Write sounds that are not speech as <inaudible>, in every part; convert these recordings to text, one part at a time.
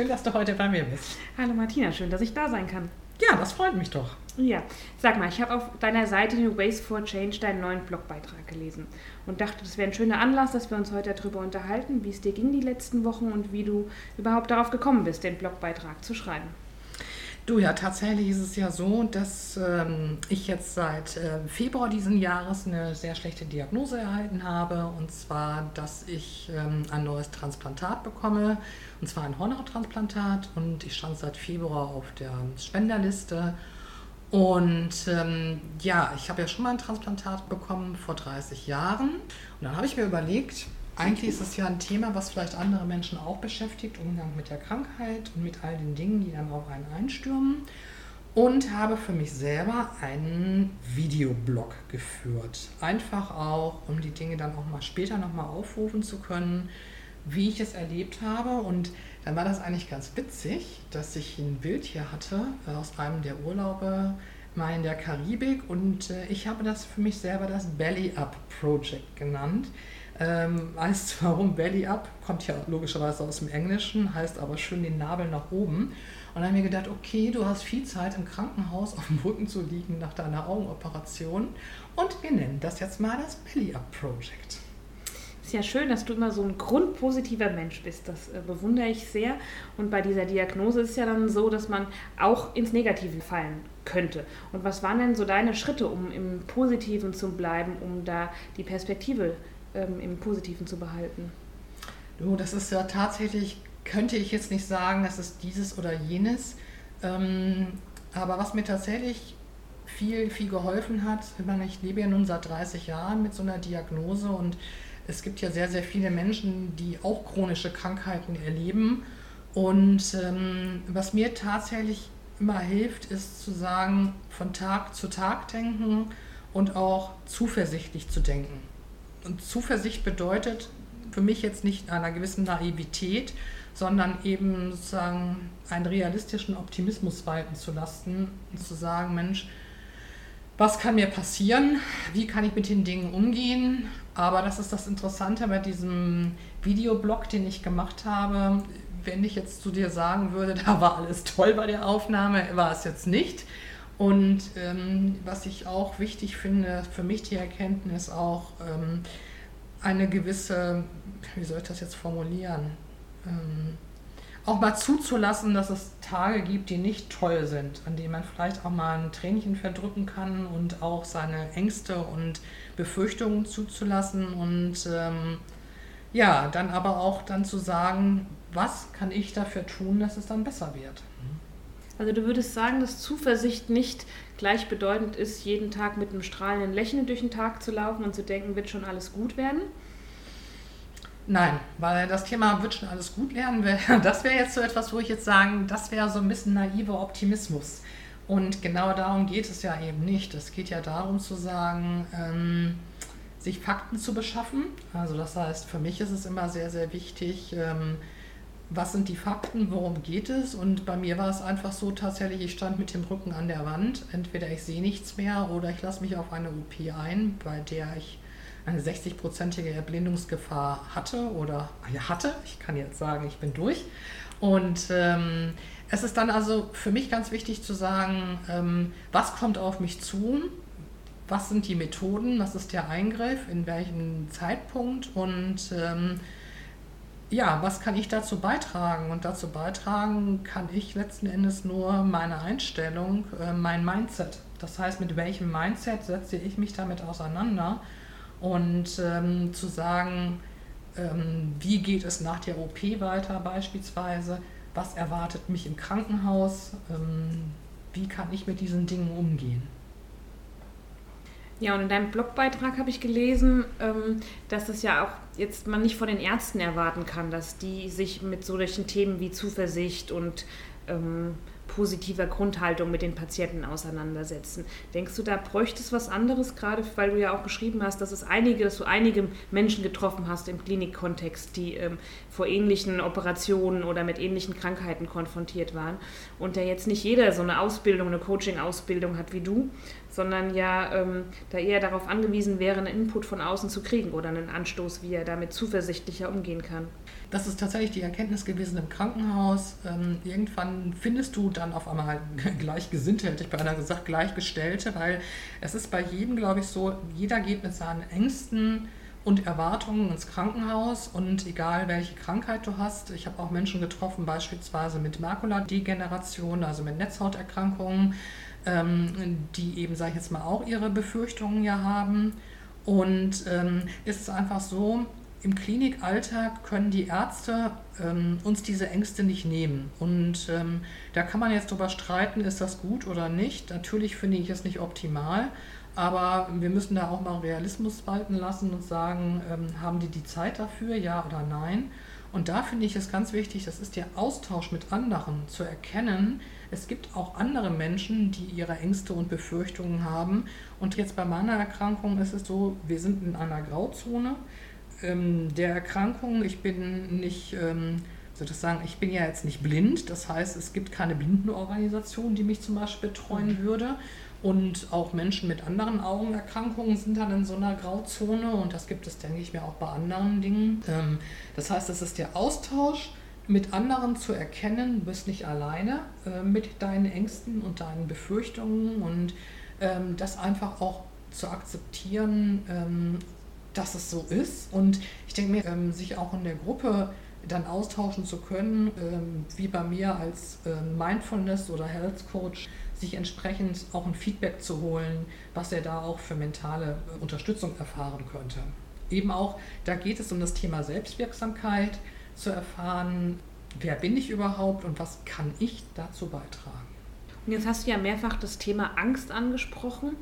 Schön, dass du heute bei mir bist. Hallo Martina, schön, dass ich da sein kann. Ja, das freut mich doch. Ja, sag mal, ich habe auf deiner Seite New Ways for Change deinen neuen Blogbeitrag gelesen und dachte, das wäre ein schöner Anlass, dass wir uns heute darüber unterhalten, wie es dir ging die letzten Wochen und wie du überhaupt darauf gekommen bist, den Blogbeitrag zu schreiben. Du, ja, tatsächlich ist es ja so, dass ähm, ich jetzt seit äh, Februar diesen Jahres eine sehr schlechte Diagnose erhalten habe. Und zwar, dass ich ähm, ein neues Transplantat bekomme. Und zwar ein Hornhauttransplantat. Und ich stand seit Februar auf der Spenderliste. Und ähm, ja, ich habe ja schon mal ein Transplantat bekommen vor 30 Jahren. Und dann habe ich mir überlegt, eigentlich ist es ja ein Thema, was vielleicht andere Menschen auch beschäftigt, Umgang mit der Krankheit und mit all den Dingen, die dann auf einen einstürmen. Und habe für mich selber einen Videoblog geführt. Einfach auch, um die Dinge dann auch mal später nochmal aufrufen zu können, wie ich es erlebt habe. Und dann war das eigentlich ganz witzig, dass ich ein Bild hier hatte aus einem der Urlaube mal in der Karibik und äh, ich habe das für mich selber das Belly Up Project genannt. Ähm, heißt warum Belly Up, kommt ja logischerweise aus dem Englischen, heißt aber schön den Nabel nach oben. Und dann habe ich mir gedacht, okay, du hast viel Zeit im Krankenhaus auf dem Rücken zu liegen nach deiner Augenoperation und wir nennen das jetzt mal das Belly Up Project. Ist ja schön, dass du immer so ein grundpositiver Mensch bist. Das äh, bewundere ich sehr. Und bei dieser Diagnose ist ja dann so, dass man auch ins Negative fallen könnte. Und was waren denn so deine Schritte, um im Positiven zu bleiben, um da die Perspektive ähm, im Positiven zu behalten? Du, das ist ja tatsächlich, könnte ich jetzt nicht sagen, das ist dieses oder jenes. Ähm, aber was mir tatsächlich viel, viel geholfen hat, ich, meine, ich lebe ja nun seit 30 Jahren mit so einer Diagnose und es gibt ja sehr, sehr viele Menschen, die auch chronische Krankheiten erleben. Und ähm, was mir tatsächlich immer hilft, ist zu sagen, von Tag zu Tag denken und auch zuversichtlich zu denken. Und Zuversicht bedeutet für mich jetzt nicht einer gewissen Naivität, sondern eben sozusagen einen realistischen Optimismus walten zu lassen und zu sagen, Mensch, was kann mir passieren? Wie kann ich mit den Dingen umgehen? Aber das ist das Interessante bei diesem Videoblog, den ich gemacht habe. Wenn ich jetzt zu dir sagen würde, <laughs> da war alles toll bei der Aufnahme, war es jetzt nicht. Und ähm, was ich auch wichtig finde, für mich die Erkenntnis auch ähm, eine gewisse, wie soll ich das jetzt formulieren, ähm, auch mal zuzulassen, dass es Tage gibt, die nicht toll sind, an denen man vielleicht auch mal ein Tränchen verdrücken kann und auch seine Ängste und Befürchtungen zuzulassen und ähm, ja, dann aber auch dann zu sagen, was kann ich dafür tun, dass es dann besser wird. Also du würdest sagen, dass Zuversicht nicht gleichbedeutend ist, jeden Tag mit einem strahlenden Lächeln durch den Tag zu laufen und zu denken, wird schon alles gut werden? Nein, weil das Thema wird schon alles gut lernen, <laughs> das wäre jetzt so etwas, wo ich jetzt sagen, das wäre so ein bisschen naiver Optimismus. Und genau darum geht es ja eben nicht. Es geht ja darum zu sagen, ähm, sich Fakten zu beschaffen. Also das heißt, für mich ist es immer sehr, sehr wichtig, ähm, was sind die Fakten, worum geht es? Und bei mir war es einfach so tatsächlich, ich stand mit dem Rücken an der Wand. Entweder ich sehe nichts mehr oder ich lasse mich auf eine OP ein, bei der ich eine 60-prozentige Erblindungsgefahr hatte oder hatte. Ich kann jetzt sagen, ich bin durch. Und ähm, es ist dann also für mich ganz wichtig zu sagen, ähm, was kommt auf mich zu? Was sind die Methoden? Was ist der Eingriff? In welchem Zeitpunkt? Und ähm, ja, was kann ich dazu beitragen? Und dazu beitragen kann ich letzten Endes nur meine Einstellung, äh, mein Mindset. Das heißt, mit welchem Mindset setze ich mich damit auseinander? Und ähm, zu sagen, ähm, wie geht es nach der OP weiter beispielsweise? Was erwartet mich im Krankenhaus? Ähm, wie kann ich mit diesen Dingen umgehen? Ja, und in deinem Blogbeitrag habe ich gelesen, ähm, dass das ja auch jetzt man nicht von den Ärzten erwarten kann, dass die sich mit solchen Themen wie Zuversicht und ähm, positiver Grundhaltung mit den Patienten auseinandersetzen. Denkst du, da bräuchte es was anderes, gerade weil du ja auch geschrieben hast, dass es einige, dass du einige Menschen getroffen hast im Klinikkontext, die ähm, vor ähnlichen Operationen oder mit ähnlichen Krankheiten konfrontiert waren und der jetzt nicht jeder so eine Ausbildung, eine Coaching-Ausbildung hat wie du. sondern ja ähm, da eher darauf angewiesen wäre, einen Input von außen zu kriegen oder einen Anstoß, wie er damit zuversichtlicher umgehen kann. Das ist tatsächlich die Erkenntnis gewesen im Krankenhaus. Ähm, irgendwann findest du dann auf einmal <laughs> Gleichgesinnte, hätte ich beinahe gesagt, Gleichgestellte, weil es ist bei jedem, glaube ich, so, jeder geht mit seinen Ängsten und Erwartungen ins Krankenhaus und egal welche Krankheit du hast, ich habe auch Menschen getroffen, beispielsweise mit Makuladegeneration, also mit Netzhauterkrankungen, ähm, die eben, sage ich jetzt mal, auch ihre Befürchtungen ja haben. Und ähm, ist es einfach so, im Klinikalltag können die Ärzte ähm, uns diese Ängste nicht nehmen. Und ähm, da kann man jetzt darüber streiten, ist das gut oder nicht. Natürlich finde ich es nicht optimal, aber wir müssen da auch mal Realismus walten lassen und sagen, ähm, haben die die Zeit dafür, ja oder nein? Und da finde ich es ganz wichtig, das ist der Austausch mit anderen, zu erkennen, es gibt auch andere Menschen, die ihre Ängste und Befürchtungen haben. Und jetzt bei meiner Erkrankung ist es so, wir sind in einer Grauzone ähm, der Erkrankung. Ich bin nicht, ähm, sozusagen, ich bin ja jetzt nicht blind. Das heißt, es gibt keine Blindenorganisation, die mich zum Beispiel betreuen mhm. würde. Und auch Menschen mit anderen Augenerkrankungen sind dann in so einer Grauzone und das gibt es, denke ich mir, auch bei anderen Dingen. Ähm, das heißt, es ist der Austausch mit anderen zu erkennen, du bist nicht alleine äh, mit deinen Ängsten und deinen Befürchtungen und ähm, das einfach auch zu akzeptieren, ähm, dass es so ist. Und ich denke mir, sich auch in der Gruppe dann austauschen zu können, wie bei mir als Mindfulness oder Health Coach sich entsprechend auch ein Feedback zu holen, was er da auch für mentale äh, Unterstützung erfahren könnte. Eben auch, da geht es um das Thema Selbstwirksamkeit, zu erfahren, wer bin ich überhaupt und was kann ich dazu beitragen. Und jetzt hast du ja mehrfach das Thema Angst angesprochen.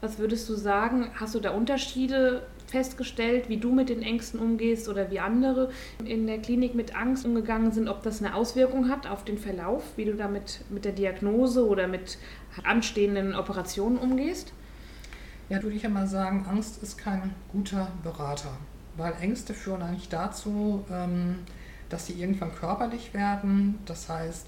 Was würdest du sagen? Hast du da Unterschiede festgestellt, wie du mit den Ängsten umgehst oder wie andere in der Klinik mit Angst umgegangen sind, ob das eine Auswirkung hat auf den Verlauf, wie du damit mit der Diagnose oder mit anstehenden Operationen umgehst? Ja, würde ich ja mal sagen, Angst ist kein guter Berater, weil Ängste führen eigentlich dazu, ähm, dass sie irgendwann körperlich werden. Das heißt,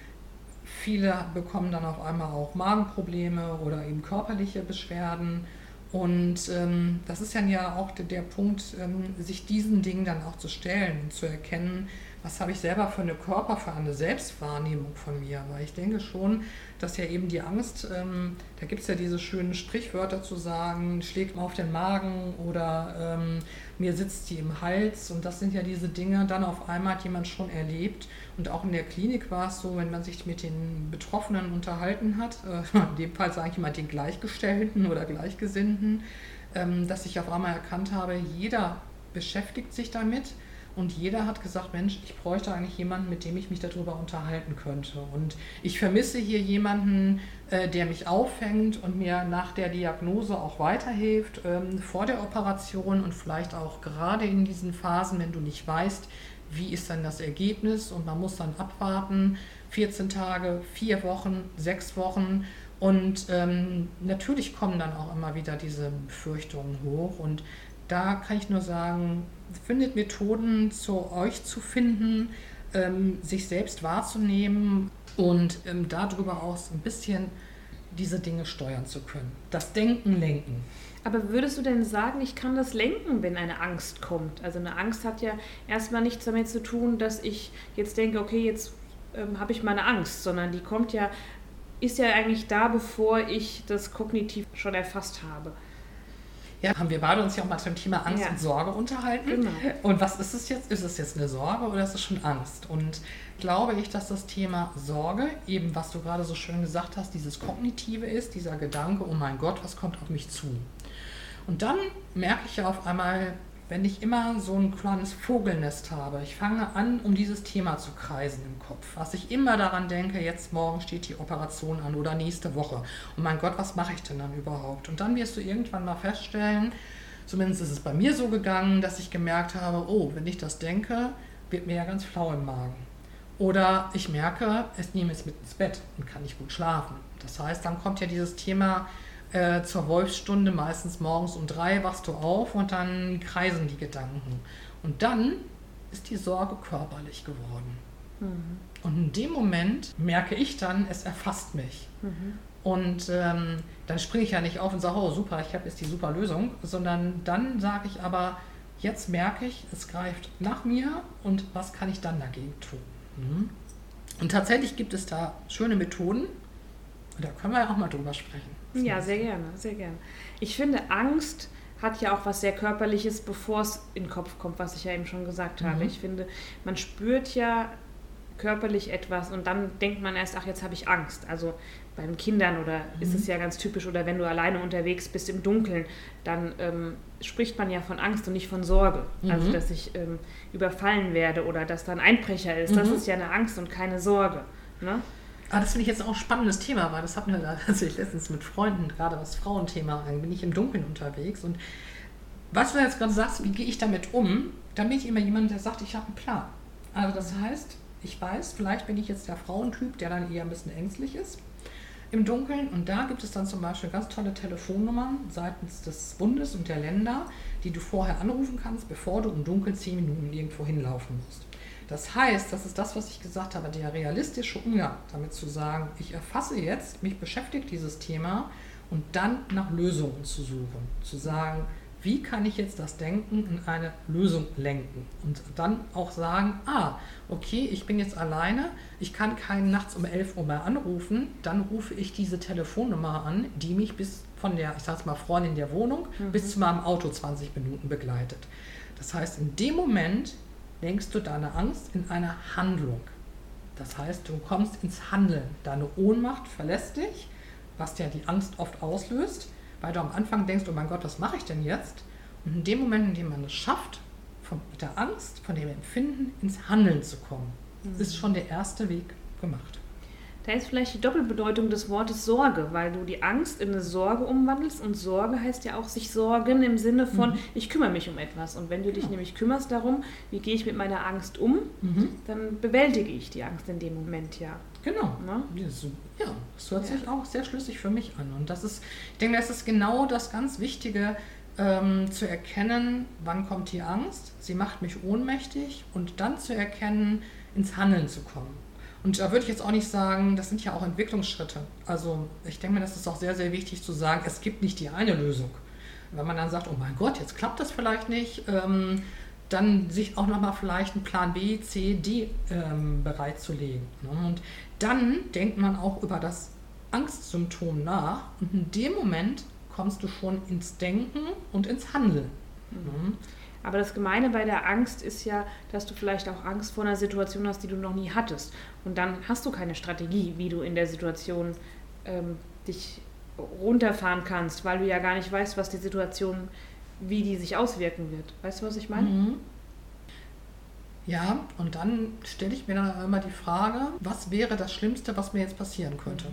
viele bekommen dann auf einmal auch Magenprobleme oder eben körperliche Beschwerden und ähm, das ist ja auch der, der Punkt, ähm, sich diesen Dingen dann auch zu stellen und zu erkennen, was habe ich selber für eine Körper, für eine Selbstwahrnehmung von mir. Weil ich denke schon, dass ja eben die Angst, ähm, da gibt es ja diese schönen Sprichwörter zu sagen, schlägt mal auf den Magen oder ähm, mir sitzt die im Hals. Und das sind ja diese Dinge dann auf einmal, die man schon erlebt. Und auch in der Klinik war es so, wenn man sich mit den Betroffenen unterhalten hat, äh, <laughs> in dem Fall sage ich mal den Gleichgestellten oder Gleichgesinnten, ähm, dass ich auf einmal erkannt habe, jeder beschäftigt sich damit und jeder hat gesagt, Mensch, ich bräuchte eigentlich jemanden, mit dem ich mich darüber unterhalten könnte. Und ich vermisse hier jemanden, äh, der mich auffängt und mir nach der Diagnose auch weiterhilft, ähm, vor der Operation und vielleicht auch gerade in diesen Phasen, wenn du nicht weißt, wie ist dann das Ergebnis und man muss dann abwarten, 14 Tage, vier Wochen, sechs Wochen. Und ähm, natürlich kommen dann auch immer wieder diese Befürchtungen hoch. Und da kann ich nur sagen, findet Methoden, zu euch zu finden, ähm, sich selbst wahrzunehmen und ähm, darüber aus ein bisschen diese Dinge steuern zu können. Das Denken lenken. Aber würdest du denn sagen, ich kann das lenken, wenn eine Angst kommt? Also eine Angst hat ja erstmal nichts damit zu tun, dass ich jetzt denke, okay, jetzt ähm, habe ich meine Angst, sondern die kommt ja, ist ja eigentlich da, bevor ich das kognitiv schon erfasst habe. Ja, haben wir beide uns ja auch mal zum Thema Angst ja. und Sorge unterhalten. Genau. Und was ist es jetzt? Ist es jetzt eine Sorge oder ist es schon Angst? Und glaube ich, dass das Thema Sorge, eben was du gerade so schön gesagt hast, dieses Kognitive ist, dieser Gedanke, oh mein Gott, was kommt auf mich zu? Und dann merke ich ja auf einmal, wenn ich immer so ein kleines Vogelnest habe, ich fange an, um dieses Thema zu kreisen im Kopf, was ich immer daran denke, jetzt morgen steht die Operation an oder nächste Woche. Und mein Gott, was mache ich denn dann überhaupt? Und dann wirst du irgendwann mal feststellen, zumindest ist es bei mir so gegangen, dass ich gemerkt habe, oh, wenn ich das denke, wird mir ja ganz flau im Magen. Oder ich merke, es nehme es mit ins Bett und kann nicht gut schlafen. Das heißt, dann kommt ja dieses Thema, äh, zur Wolfsstunde, meistens morgens um drei, wachst du auf und dann kreisen die Gedanken. Und dann ist die Sorge körperlich geworden. Mhm. Und in dem Moment merke ich dann, es erfasst mich. Mhm. Und ähm, dann springe ich ja nicht auf und sage, oh super, ich habe jetzt die super Lösung, sondern dann sage ich aber, jetzt merke ich, es greift nach mir und was kann ich dann dagegen tun? Mhm. Und tatsächlich gibt es da schöne Methoden, da können wir ja auch mal drüber sprechen. Ja, sehr gerne, sehr gerne. Ich finde, Angst hat ja auch was sehr Körperliches, bevor es in den Kopf kommt, was ich ja eben schon gesagt habe. Mhm. Ich finde, man spürt ja körperlich etwas und dann denkt man erst, ach, jetzt habe ich Angst. Also bei den Kindern oder mhm. ist es ja ganz typisch oder wenn du alleine unterwegs bist im Dunkeln, dann ähm, spricht man ja von Angst und nicht von Sorge. Also, mhm. Also dass ich ähm, überfallen werde oder dass da ein Einbrecher ist. Das mhm. ist ja eine Angst und keine Sorge. Ne? Ah, das finde ich jetzt auch ein spannendes Thema, weil das hatten wir da <laughs> tatsächlich letztens mit Freunden, gerade was Frauenthema angeht, bin ich im Dunkeln unterwegs. Und was du jetzt gerade sagst, wie gehe ich damit um, dann bin ich immer jemand, der sagt, ich habe einen Plan. Also das heißt, ich weiß, vielleicht bin ich jetzt der Frauentyp, der dann eher ein bisschen ängstlich ist im Dunkeln. Und da gibt es dann zum Beispiel ganz tolle Telefonnummern seitens des Bundes und der Länder, die du vorher anrufen kannst, bevor du im Dunkeln zehn Minuten irgendwo hinlaufen musst. Das heißt, das ist das, was ich gesagt habe, der realistische Umgang damit zu sagen, ich erfasse jetzt, mich beschäftigt dieses Thema und dann nach Lösungen zu suchen. Zu sagen, wie kann ich jetzt das Denken in eine Lösung lenken und dann auch sagen, ah, okay, ich bin jetzt alleine, ich kann keinen nachts um 11 Uhr mehr anrufen, dann rufe ich diese Telefonnummer an, die mich bis von der, ich sag's mal, Freundin der Wohnung mhm. bis zu meinem Auto 20 Minuten begleitet. Das heißt, in dem Moment lenkst du deine Angst in eine Handlung. Das heißt, du kommst ins Handeln. Deine Ohnmacht verlässt dich, was ja die Angst oft auslöst, weil du am Anfang denkst, oh mein Gott, was mache ich denn jetzt? Und in dem Moment, in dem man es schafft, von der Angst, von dem Empfinden ins Handeln zu kommen, mhm. ist schon der erste Weg gemacht. Da ist vielleicht die Doppelbedeutung des Wortes Sorge, weil du die Angst in eine Sorge umwandelst und Sorge heißt ja auch sich sorgen im Sinne von, mhm. ich kümmere mich um etwas. Und wenn du dich ja. nämlich kümmerst darum, wie gehe ich mit meiner Angst um, mhm. dann bewältige ich die Angst in dem Moment ja. Genau. Na? Ja, das hört ja. sich auch sehr schlüssig für mich an. Und das ist, ich denke, das ist genau das ganz Wichtige, ähm, zu erkennen, wann kommt die Angst, sie macht mich ohnmächtig und dann zu erkennen, ins Handeln zu kommen. Und da würde ich jetzt auch nicht sagen, das sind ja auch Entwicklungsschritte. Also ich denke mir, das ist auch sehr, sehr wichtig zu sagen, es gibt nicht die eine Lösung. Wenn man dann sagt, oh mein Gott, jetzt klappt das vielleicht nicht, ähm, dann sich auch nochmal vielleicht einen Plan B, C, D ähm, bereitzulegen. Ne? Und dann denkt man auch über das Angstsymptom nach und in dem Moment kommst du schon ins Denken und ins Handeln. Mhm. Aber das Gemeine bei der Angst ist ja, dass du vielleicht auch Angst vor einer Situation hast, die du noch nie hattest. Und dann hast du keine Strategie, wie du in der Situation ähm, dich runterfahren kannst, weil du ja gar nicht weißt, was die Situation, wie die sich auswirken wird. Weißt du, was ich meine? Mhm. Ja, und dann stelle ich mir dann immer die Frage, was wäre das Schlimmste, was mir jetzt passieren könnte?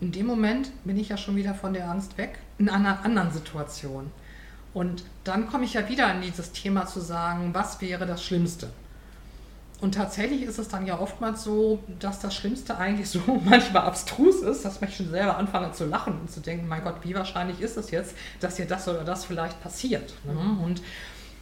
In dem Moment bin ich ja schon wieder von der Angst weg, in einer anderen Situation. Und dann komme ich ja wieder an dieses Thema zu sagen, was wäre das Schlimmste? Und tatsächlich ist es dann ja oftmals so, dass das Schlimmste eigentlich so <laughs> manchmal abstrus ist, dass ich schon selber anfange zu lachen und zu denken, mein Gott, wie wahrscheinlich ist es jetzt, dass hier das oder das vielleicht passiert. Ne? Mhm. Und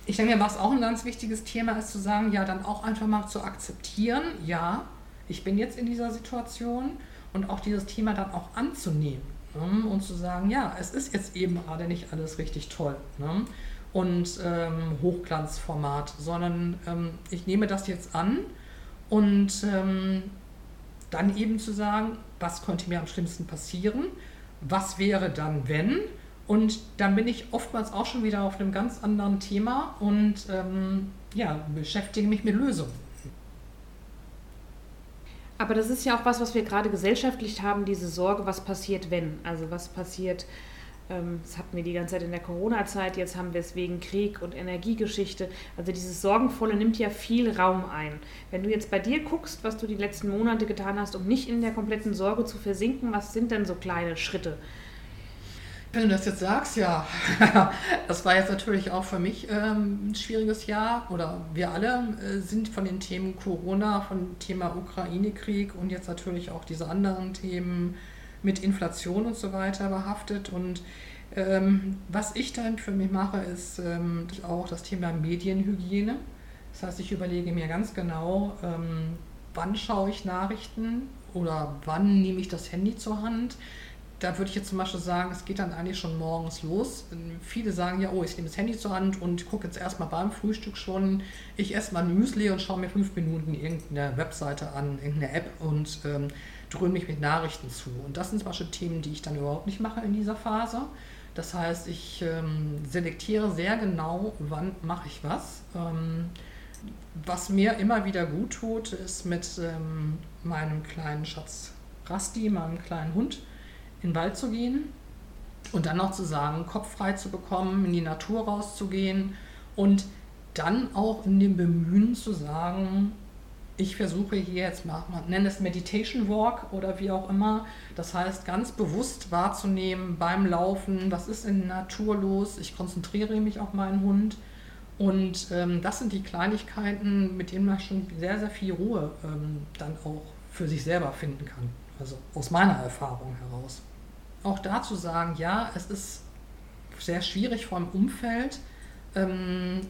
ich denke, was auch ein ganz wichtiges Thema ist, zu sagen, ja, dann auch einfach mal zu akzeptieren, ja, ich bin jetzt in dieser Situation und auch dieses Thema dann auch anzunehmen ne? und zu sagen, ja, es ist jetzt eben gerade nicht alles richtig toll ne? und ähm, Hochglanzformat, sondern ähm, ich nehme das jetzt an und ähm, dann eben zu sagen, was könnte mir am schlimmsten passieren, was wäre dann, wenn und dann bin ich oftmals auch schon wieder auf einem ganz anderen Thema und ähm, ja, beschäftige mich mit Lösungen. Aber das ist ja auch was, was wir gerade gesellschaftlich haben, diese Sorge, was passiert, wenn. Also was passiert, ähm, das hatten wir die ganze Zeit in der Corona-Zeit, jetzt haben wir es wegen Krieg und Energiegeschichte. Also dieses Sorgenvolle nimmt ja viel Raum ein. Wenn du jetzt bei dir guckst, was du die letzten Monate getan hast, um nicht in der kompletten Sorge zu versinken, was sind denn so kleine Schritte? Wenn du das jetzt sagst, ja, <laughs> das war jetzt natürlich auch für mich ähm, ein schwieriges Jahr oder wir alle äh, sind von den Themen Corona, von Thema Ukraine-Krieg und jetzt natürlich auch diese anderen Themen mit Inflation und so weiter behaftet. Und ähm, was ich dann für mich mache, ist ähm, auch das Thema Medienhygiene. Das heißt, ich überlege mir ganz genau, ähm, wann schaue ich Nachrichten oder wann nehme ich das Handy zur Hand. Da würde ich jetzt zum Beispiel sagen, es geht dann eigentlich schon morgens los. Viele sagen ja, oh, ich nehme das Handy zur Hand und gucke jetzt erstmal beim Frühstück schon. Ich esse mal ein Müsli und schaue mir fünf Minuten irgendeine Webseite an, irgendeine App und ähm, dröhne mich mit Nachrichten zu. Und das sind zum Beispiel Themen, die ich dann überhaupt nicht mache in dieser Phase. Das heißt, ich ähm, selektiere sehr genau, wann mache ich was. Ähm, was mir immer wieder gut tut, ist mit ähm, meinem kleinen Schatz Rasti, meinem kleinen Hund, in den Wald zu gehen und dann noch zu sagen, Kopf frei zu bekommen, in die Natur rauszugehen und dann auch in dem Bemühen zu sagen, ich versuche hier jetzt mal, man nennt es Meditation Walk oder wie auch immer. Das heißt, ganz bewusst wahrzunehmen beim Laufen, was ist in der Natur los. Ich konzentriere mich auf meinen Hund. Und ähm, das sind die Kleinigkeiten, mit denen man schon sehr, sehr viel Ruhe ähm, dann auch für sich selber finden kann. Also aus meiner Erfahrung heraus. Auch dazu sagen, ja, es ist sehr schwierig vom Umfeld, ähm,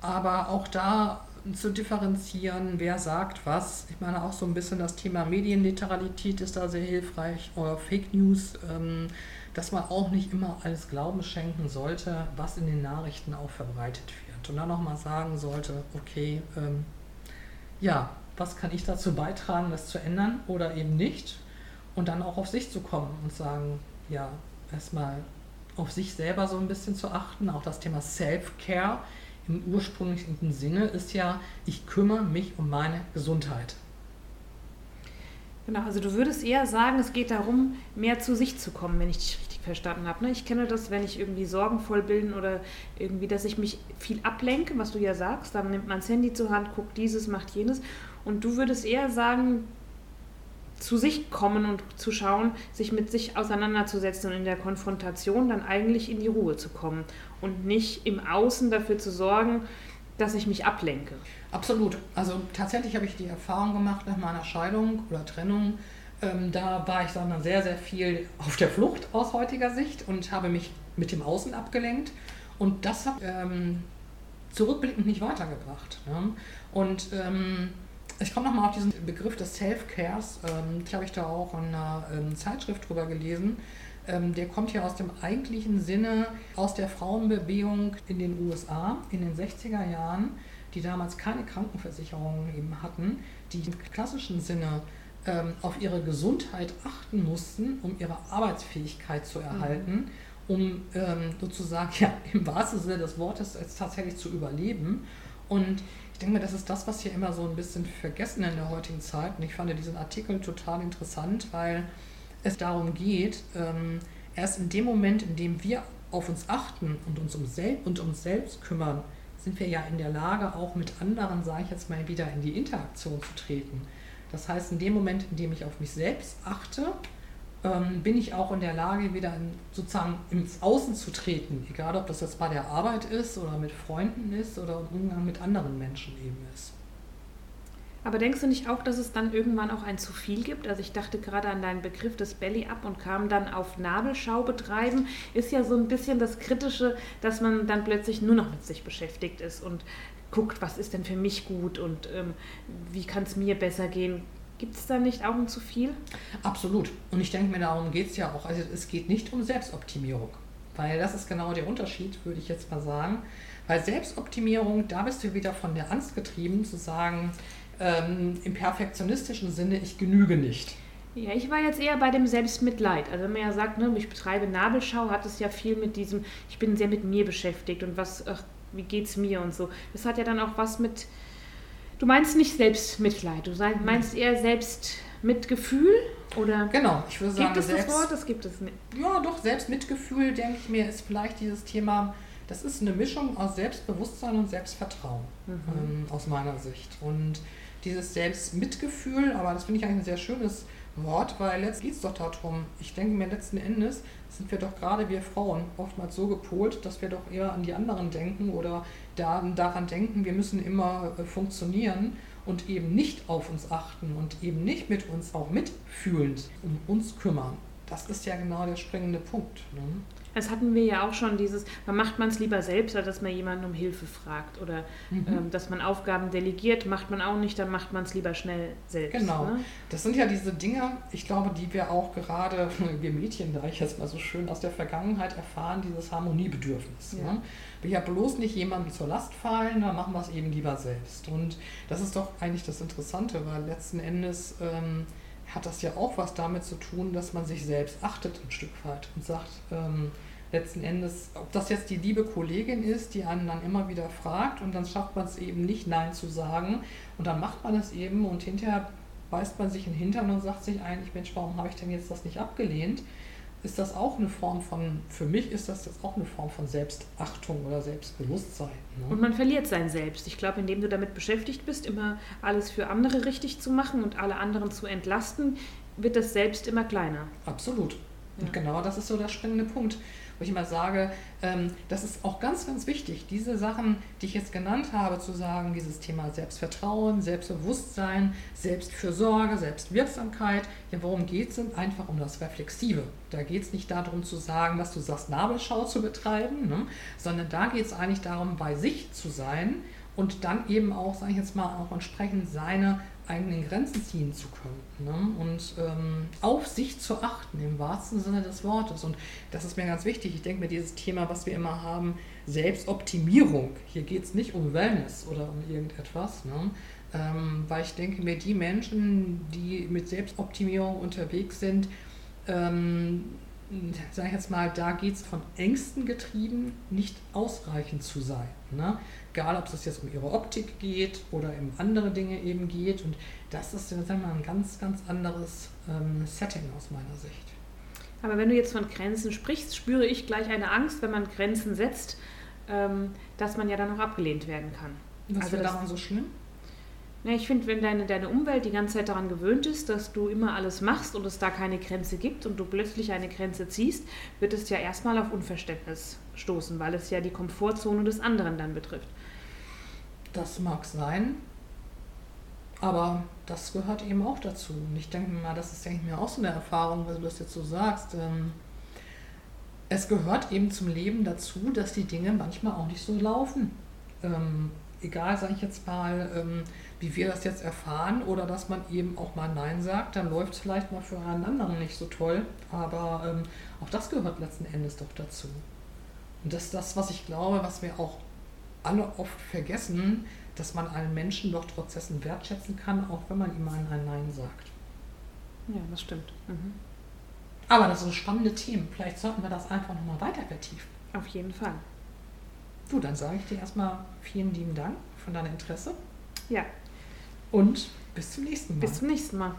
aber auch da zu differenzieren, wer sagt was. Ich meine auch so ein bisschen das Thema Medienliteralität ist da sehr hilfreich oder Fake News, ähm, dass man auch nicht immer alles Glauben schenken sollte, was in den Nachrichten auch verbreitet wird. Und dann nochmal sagen sollte, okay, ähm, ja, was kann ich dazu beitragen, das zu ändern oder eben nicht? Und dann auch auf sich zu kommen und sagen, ja, erstmal auf sich selber so ein bisschen zu achten, auch das Thema Self-Care im ursprünglichen Sinne ist ja, ich kümmere mich um meine Gesundheit. Genau, also du würdest eher sagen, es geht darum, mehr zu sich zu kommen, wenn ich dich richtig verstanden habe. Ne? Ich kenne das, wenn ich irgendwie sorgenvoll bin oder irgendwie, dass ich mich viel ablenke, was du ja sagst, dann nimmt man das Handy zur Hand, guckt dieses, macht jenes. Und du würdest eher sagen, zu sich kommen und zu schauen, sich mit sich auseinanderzusetzen und in der Konfrontation dann eigentlich in die Ruhe zu kommen und nicht im Außen dafür zu sorgen, dass ich mich ablenke. Absolut. Also tatsächlich habe ich die Erfahrung gemacht nach meiner Scheidung oder Trennung. Ähm, da war ich dann sehr, sehr viel auf der Flucht aus heutiger Sicht und habe mich mit dem Außen abgelenkt. Und das hat ähm, zurückblickend nicht weitergebracht. Ne? Und ähm, ich komme nochmal auf diesen Begriff des Self-Cares. Ähm, ich habe ich da auch in einer ähm, Zeitschrift drüber gelesen. Ähm, der kommt ja aus dem eigentlichen Sinne aus der Frauenbewegung in den USA in den 60er Jahren, die damals keine Krankenversicherungen eben hatten, die im klassischen Sinne ähm, auf ihre Gesundheit achten mussten, um ihre Arbeitsfähigkeit zu erhalten. Mhm um ähm, sozusagen <laughs> ja, im wahrsten Sinne des Wortes tatsächlich zu überleben. Und denke mir, das ist das, was hier immer so ein bisschen vergessen in der heutigen Zeit. Und ich fand diesen Artikel total interessant, weil es darum geht, ähm, erst in dem Moment, in dem wir auf uns achten und uns um, sel und uns selbst kümmern, sind wir ja in der Lage, auch mit anderen, sage ich jetzt mal, wieder in die Interaktion zu treten. Das heißt, in dem Moment, in dem ich auf mich selbst achte, ähm, bin ich auch in der Lage, wieder in, sozusagen ins Außen zu treten. Egal, ob das jetzt bei der Arbeit ist oder mit Freunden ist oder im Umgang mit anderen Menschen eben ist. Aber denkst du nicht auch, dass es dann irgendwann auch ein zu viel gibt? Also ich dachte gerade an deinen Begriff des Belly Up und kam dann auf Nabelschau betreiben. Ist ja so ein bisschen das Kritische, dass man dann plötzlich nur noch mit sich beschäftigt ist und guckt, was ist denn für mich gut und ähm, wie kann es mir besser gehen. Gibt es da nicht auch ein zu viel? Absolut. Und ich denke mir, darum geht es ja auch. Also es geht nicht um Selbstoptimierung. Weil das ist genau der Unterschied, würde ich jetzt mal sagen. Weil Selbstoptimierung, da bist du wieder von der Angst getrieben, zu sagen, ähm, im perfektionistischen Sinne, ich genüge nicht. Ja, ich war jetzt eher bei dem Selbstmitleid. Also wenn man ja sagt, ne, ich betreibe Nabelschau, hat es ja viel mit diesem, ich bin sehr mit mir beschäftigt und was, ach, wie geht's mir und so. Das hat ja dann auch was mit Du meinst nicht Selbstmitleid, du meinst eher Selbstmitgefühl? Oder genau, ich würde sagen, gibt es selbst, das Wort? Das gibt es nicht. Ja, doch, Selbstmitgefühl, denke ich mir, ist vielleicht dieses Thema, das ist eine Mischung aus Selbstbewusstsein und Selbstvertrauen, mhm. ähm, aus meiner Sicht. Und dieses Selbstmitgefühl, aber das finde ich eigentlich ein sehr schönes Wort, weil jetzt geht es doch darum, ich denke mir letzten Endes sind wir doch gerade wir Frauen oftmals so gepolt, dass wir doch eher an die anderen denken oder da, daran denken, wir müssen immer äh, funktionieren und eben nicht auf uns achten und eben nicht mit uns auch mitfühlend um uns kümmern. Das ist ja genau der springende Punkt. Ne? Das hatten wir ja auch schon, dieses, man macht man es lieber selbst, als dass man jemanden um Hilfe fragt. Oder mhm. ähm, dass man Aufgaben delegiert, macht man auch nicht, dann macht man es lieber schnell selbst. Genau. Ne? Das sind ja diese Dinge, ich glaube, die wir auch gerade, <laughs> wir Mädchen, da ich jetzt mal so schön aus der Vergangenheit erfahren, dieses Harmoniebedürfnis. Ja. Ne? will ja bloß nicht jemandem zur Last fallen, dann machen wir es eben lieber selbst. Und das ist doch eigentlich das Interessante, weil letzten Endes ähm, hat das ja auch was damit zu tun, dass man sich selbst achtet ein Stück weit und sagt, ähm, letzten Endes, ob das jetzt die liebe Kollegin ist, die einen dann immer wieder fragt und dann schafft man es eben nicht Nein zu sagen und dann macht man es eben und hinterher beißt man sich in den Hintern und sagt sich eigentlich, Mensch, warum habe ich denn jetzt das nicht abgelehnt? Ist das auch eine Form von, für mich ist das jetzt auch eine Form von Selbstachtung oder Selbstbewusstsein. Ne? Und man verliert sein Selbst. Ich glaube, indem du damit beschäftigt bist, immer alles für andere richtig zu machen und alle anderen zu entlasten, wird das Selbst immer kleiner. Absolut. Und ja. genau das ist so der springende Punkt wo ich immer sage, ähm, das ist auch ganz, ganz wichtig, diese Sachen, die ich jetzt genannt habe, zu sagen, dieses Thema Selbstvertrauen, Selbstbewusstsein, Selbstfürsorge, Selbstwirksamkeit, ja, worum geht es denn? Einfach um das Reflexive. Da geht es nicht darum zu sagen, dass du sagst, Nabelschau zu betreiben, ne? sondern da geht es eigentlich darum, bei sich zu sein und dann eben auch, sage ich jetzt mal, auch entsprechend seine eigenen Grenzen ziehen zu können ne? und ähm, auf sich zu achten im wahrsten Sinne des Wortes. Und das ist mir ganz wichtig. Ich denke mir, dieses Thema, was wir immer haben, Selbstoptimierung, hier geht es nicht um Wellness oder um irgendetwas, ne? ähm, weil ich denke mir, die Menschen, die mit Selbstoptimierung unterwegs sind, ähm, sage ich jetzt mal, da geht es von Ängsten getrieben, nicht ausreichend zu sein. Ne? Egal, ob es jetzt um ihre Optik geht oder um andere Dinge eben geht. Und das ist sagen wir mal, ein ganz, ganz anderes ähm, Setting aus meiner Sicht. Aber wenn du jetzt von Grenzen sprichst, spüre ich gleich eine Angst, wenn man Grenzen setzt, ähm, dass man ja dann auch abgelehnt werden kann. Was also wäre daran so schlimm? Ja, ich finde, wenn deine, deine Umwelt die ganze Zeit daran gewöhnt ist, dass du immer alles machst und es da keine Grenze gibt und du plötzlich eine Grenze ziehst, wird es ja erstmal auf Unverständnis stoßen, weil es ja die Komfortzone des anderen dann betrifft. Das mag sein, aber das gehört eben auch dazu. Und ich denke mal, das ist, denke ich mir, auch so eine Erfahrung, weil du das jetzt so sagst. Ähm, es gehört eben zum Leben dazu, dass die Dinge manchmal auch nicht so laufen. Ähm, egal, sage ich jetzt mal, ähm, wie wir das jetzt erfahren oder dass man eben auch mal Nein sagt, dann läuft es vielleicht mal für einen anderen nicht so toll. Aber ähm, auch das gehört letzten Endes doch dazu. Und das ist das, was ich glaube, was wir auch alle oft vergessen, dass man einen Menschen doch trotz dessen wertschätzen kann, auch wenn man ihm ein Nein sagt. Ja, das stimmt. Mhm. Aber das sind spannende Themen. Vielleicht sollten wir das einfach nochmal weiter vertiefen. Auf jeden Fall. Du, dann sage ich dir erstmal vielen lieben Dank von deinem Interesse. Ja, und bis zum nächsten Mal. Bis zum nächsten Mal.